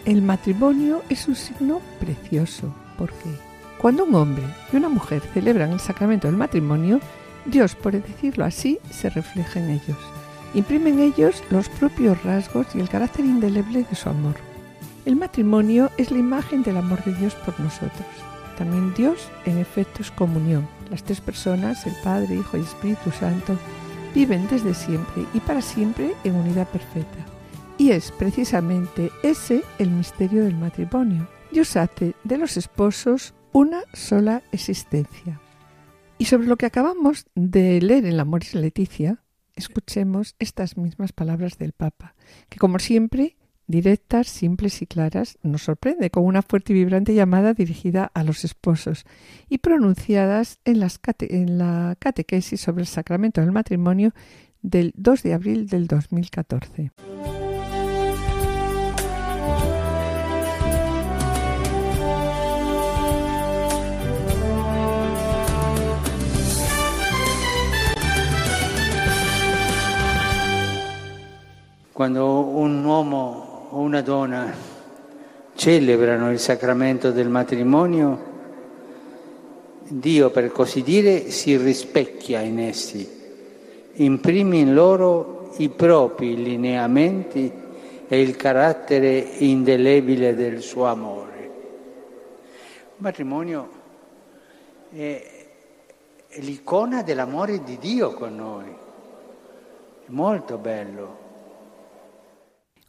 el matrimonio es un signo precioso, porque cuando un hombre y una mujer celebran el sacramento del matrimonio, Dios, por decirlo así, se refleja en ellos. Imprime en ellos los propios rasgos y el carácter indeleble de su amor. El matrimonio es la imagen del amor de Dios por nosotros. También Dios, en efecto, es comunión. Las tres personas, el Padre, Hijo y Espíritu Santo, viven desde siempre y para siempre en unidad perfecta. Y es precisamente ese el misterio del matrimonio. Dios hace de los esposos una sola existencia. Y sobre lo que acabamos de leer en la Moris Leticia, escuchemos estas mismas palabras del Papa, que como siempre directas, simples y claras, nos sorprende con una fuerte y vibrante llamada dirigida a los esposos y pronunciadas en, en la catequesis sobre el sacramento del matrimonio del 2 de abril del 2014. Cuando un uomo o una donna celebrano il sacramento del matrimonio, Dio, per così dire, si rispecchia in essi, imprime in loro i propri lineamenti e il carattere indelebile del suo amore. Il matrimonio è l'icona dell'amore di Dio con noi, è molto bello.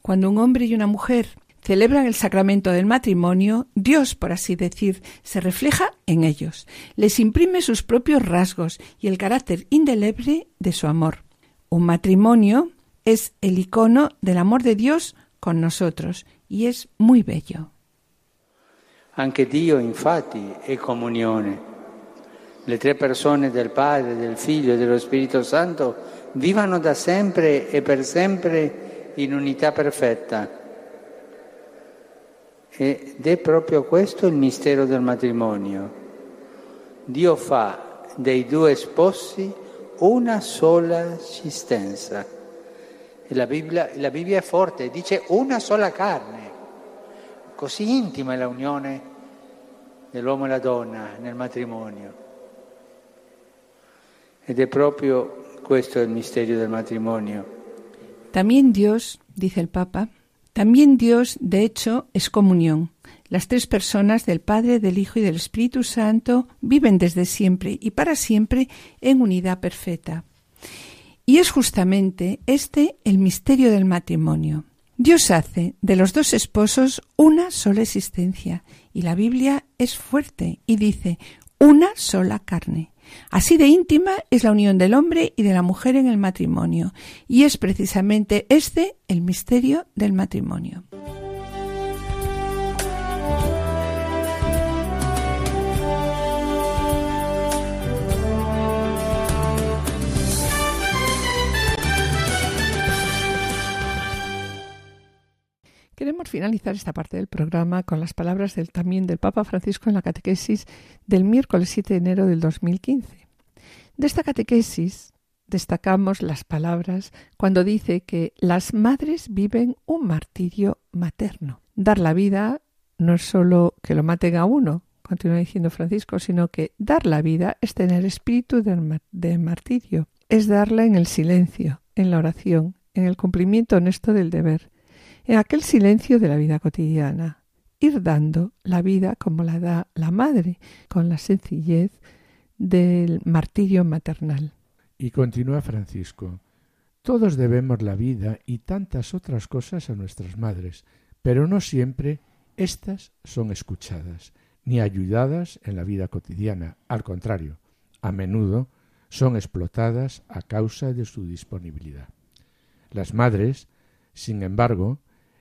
Cuando un hombre y una mujer celebran el sacramento del matrimonio, Dios, por así decir, se refleja en ellos, les imprime sus propios rasgos y el carácter indeleble de su amor. Un matrimonio es el icono del amor de Dios con nosotros y es muy bello. Anche Dio infatti è comunione. Le tre persone del Padre, del Figlio e dello Spirito Santo vivano da sempre e per sempre in unità perfetta. Ed è proprio questo il mistero del matrimonio. Dio fa dei due sposi una sola esistenza. La Bibbia, la Bibbia è forte, dice una sola carne. Così intima è la unione dell'uomo e la donna nel matrimonio. Ed è proprio questo il misterio del matrimonio. También Dios, dice el Papa, también Dios, de hecho, es comunión. Las tres personas del Padre, del Hijo y del Espíritu Santo viven desde siempre y para siempre en unidad perfecta. Y es justamente este el misterio del matrimonio. Dios hace de los dos esposos una sola existencia y la Biblia es fuerte y dice una sola carne. Así de íntima es la unión del hombre y de la mujer en el matrimonio y es precisamente este el misterio del matrimonio. Queremos finalizar esta parte del programa con las palabras del, también del Papa Francisco en la catequesis del miércoles 7 de enero del 2015. De esta catequesis destacamos las palabras cuando dice que las madres viven un martirio materno. Dar la vida no es solo que lo maten a uno, continúa diciendo Francisco, sino que dar la vida es tener espíritu de martirio, es darla en el silencio, en la oración, en el cumplimiento honesto del deber, en aquel silencio de la vida cotidiana, ir dando la vida como la da la madre, con la sencillez del martirio maternal. Y continúa Francisco, todos debemos la vida y tantas otras cosas a nuestras madres, pero no siempre éstas son escuchadas ni ayudadas en la vida cotidiana. Al contrario, a menudo son explotadas a causa de su disponibilidad. Las madres, sin embargo,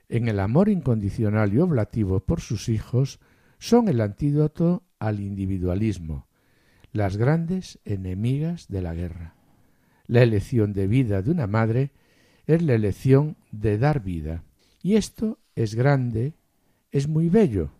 en el amor incondicional y oblativo por sus hijos son el antídoto al individualismo, las grandes enemigas de la guerra. La elección de vida de una madre es la elección de dar vida. Y esto es grande, es muy bello.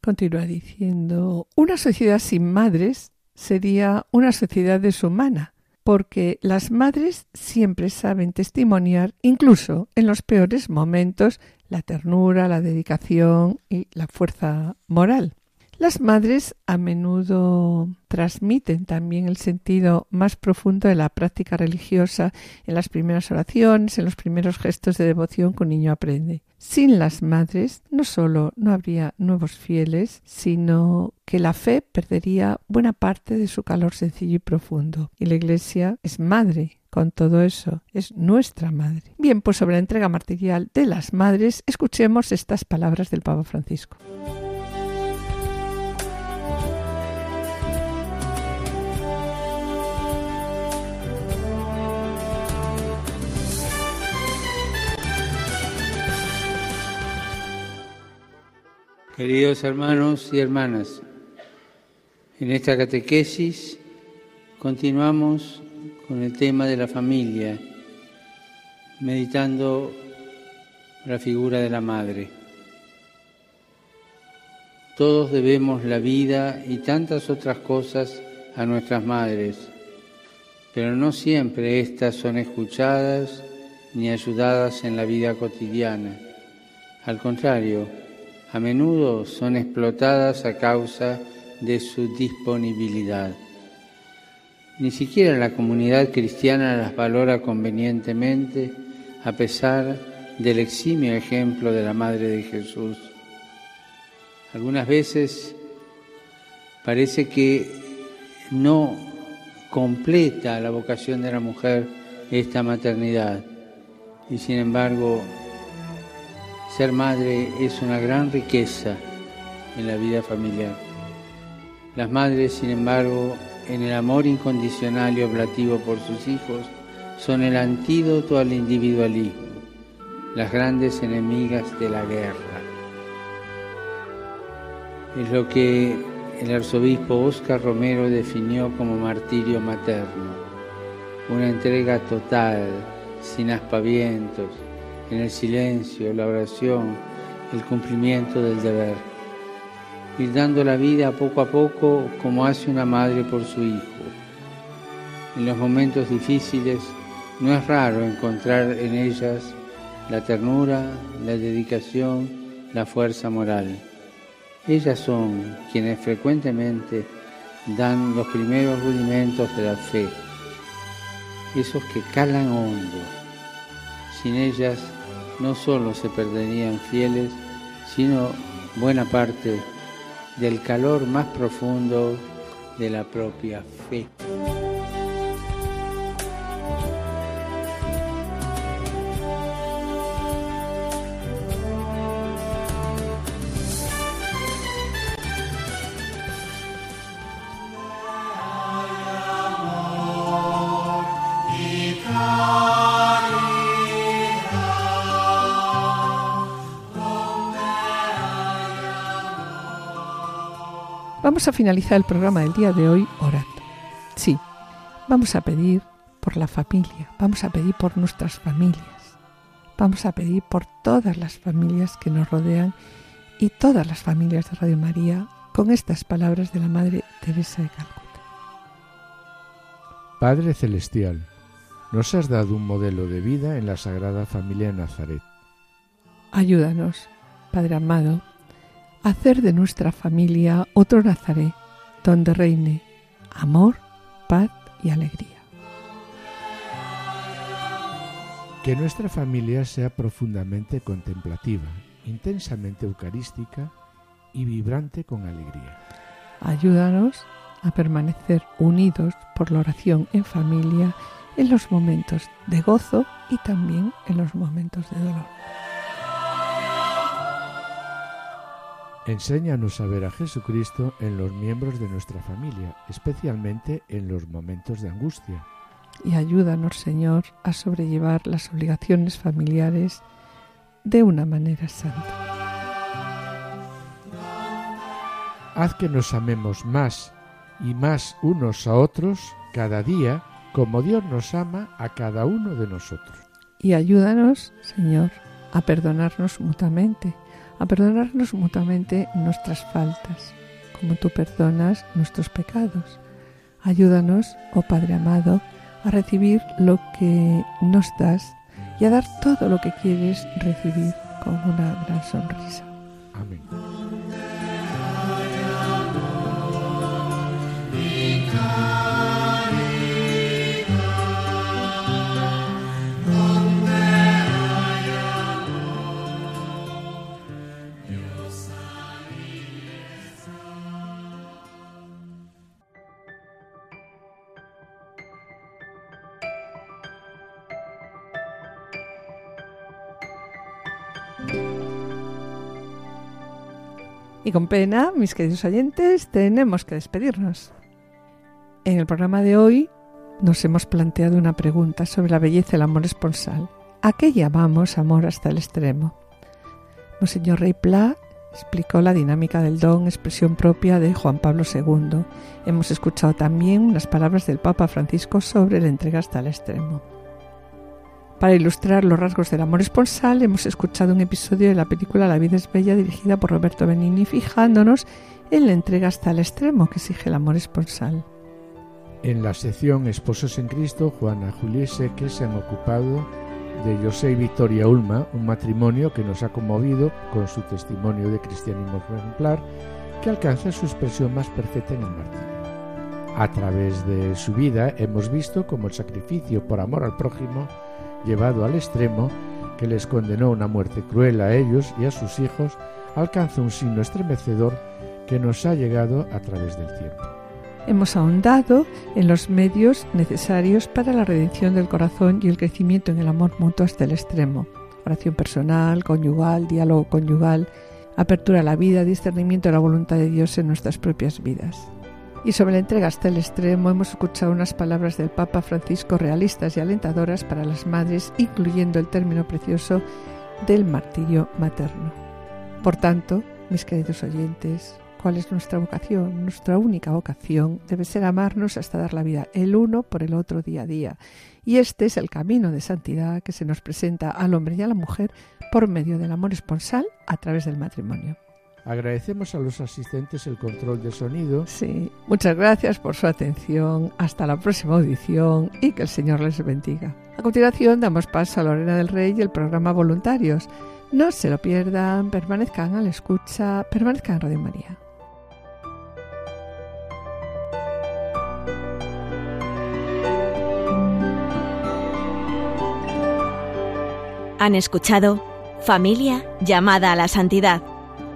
Continúa diciendo, una sociedad sin madres sería una sociedad deshumana, porque las madres siempre saben testimoniar, incluso en los peores momentos, la ternura, la dedicación y la fuerza moral. Las madres a menudo transmiten también el sentido más profundo de la práctica religiosa en las primeras oraciones, en los primeros gestos de devoción que un niño aprende. Sin las madres no solo no habría nuevos fieles, sino que la fe perdería buena parte de su calor sencillo y profundo. Y la Iglesia es madre, con todo eso, es nuestra madre. Bien, pues sobre la entrega martirial de las madres, escuchemos estas palabras del Papa Francisco. Queridos hermanos y hermanas, en esta catequesis continuamos con el tema de la familia, meditando la figura de la madre. Todos debemos la vida y tantas otras cosas a nuestras madres, pero no siempre éstas son escuchadas ni ayudadas en la vida cotidiana. Al contrario, a menudo son explotadas a causa de su disponibilidad. Ni siquiera la comunidad cristiana las valora convenientemente a pesar del eximio ejemplo de la Madre de Jesús. Algunas veces parece que no completa la vocación de la mujer esta maternidad y sin embargo ser madre es una gran riqueza en la vida familiar. Las madres, sin embargo, en el amor incondicional y oblativo por sus hijos, son el antídoto al individualismo, las grandes enemigas de la guerra. Es lo que el arzobispo Óscar Romero definió como martirio materno, una entrega total, sin aspavientos, en el silencio, la oración, el cumplimiento del deber. Ir dando la vida poco a poco como hace una madre por su hijo. En los momentos difíciles no es raro encontrar en ellas la ternura, la dedicación, la fuerza moral. Ellas son quienes frecuentemente dan los primeros rudimentos de la fe, esos que calan hondo. Sin ellas no solo se perderían fieles, sino buena parte del calor más profundo de la propia fe. Vamos a finalizar el programa del día de hoy orando. Sí, vamos a pedir por la familia, vamos a pedir por nuestras familias, vamos a pedir por todas las familias que nos rodean y todas las familias de Radio María con estas palabras de la Madre Teresa de Calcuta. Padre Celestial, nos has dado un modelo de vida en la Sagrada Familia de Nazaret. Ayúdanos, Padre amado, hacer de nuestra familia otro Nazaret, donde reine amor, paz y alegría. Que nuestra familia sea profundamente contemplativa, intensamente eucarística y vibrante con alegría. Ayúdanos a permanecer unidos por la oración en familia en los momentos de gozo y también en los momentos de dolor. Enséñanos a ver a Jesucristo en los miembros de nuestra familia, especialmente en los momentos de angustia. Y ayúdanos, Señor, a sobrellevar las obligaciones familiares de una manera santa. Haz que nos amemos más y más unos a otros cada día, como Dios nos ama a cada uno de nosotros. Y ayúdanos, Señor, a perdonarnos mutuamente a perdonarnos mutuamente nuestras faltas, como tú perdonas nuestros pecados. Ayúdanos, oh Padre amado, a recibir lo que nos das y a dar todo lo que quieres recibir con una gran sonrisa. Amén. Y con pena, mis queridos oyentes, tenemos que despedirnos. En el programa de hoy nos hemos planteado una pregunta sobre la belleza del amor esponsal. ¿A qué llamamos amor hasta el extremo? Monseñor Rey Pla explicó la dinámica del don, expresión propia de Juan Pablo II. Hemos escuchado también unas palabras del Papa Francisco sobre la entrega hasta el extremo. Para ilustrar los rasgos del amor esponsal, hemos escuchado un episodio de la película La vida es bella dirigida por Roberto Benigni, fijándonos en la entrega hasta el extremo que exige el amor esponsal. En la sección Esposos en Cristo, Juana Juliese que se han ocupado de José y Victoria Ulma, un matrimonio que nos ha conmovido con su testimonio de cristianismo ejemplar, que alcanza su expresión más perfecta en el martirio. A través de su vida hemos visto cómo el sacrificio por amor al prójimo llevado al extremo que les condenó una muerte cruel a ellos y a sus hijos, alcanza un signo estremecedor que nos ha llegado a través del tiempo. Hemos ahondado en los medios necesarios para la redención del corazón y el crecimiento en el amor mutuo hasta el extremo. Oración personal, conyugal, diálogo conyugal, apertura a la vida, discernimiento de la voluntad de Dios en nuestras propias vidas. Y sobre la entrega hasta el extremo hemos escuchado unas palabras del Papa Francisco realistas y alentadoras para las madres, incluyendo el término precioso del martirio materno. Por tanto, mis queridos oyentes, ¿cuál es nuestra vocación? Nuestra única vocación debe ser amarnos hasta dar la vida el uno por el otro día a día. Y este es el camino de santidad que se nos presenta al hombre y a la mujer por medio del amor esponsal a través del matrimonio. Agradecemos a los asistentes el control de sonido. Sí, muchas gracias por su atención. Hasta la próxima audición y que el Señor les bendiga. A continuación damos paso a Lorena del Rey y el programa Voluntarios. No se lo pierdan, permanezcan a la escucha, permanezcan en Radio María. Han escuchado Familia llamada a la santidad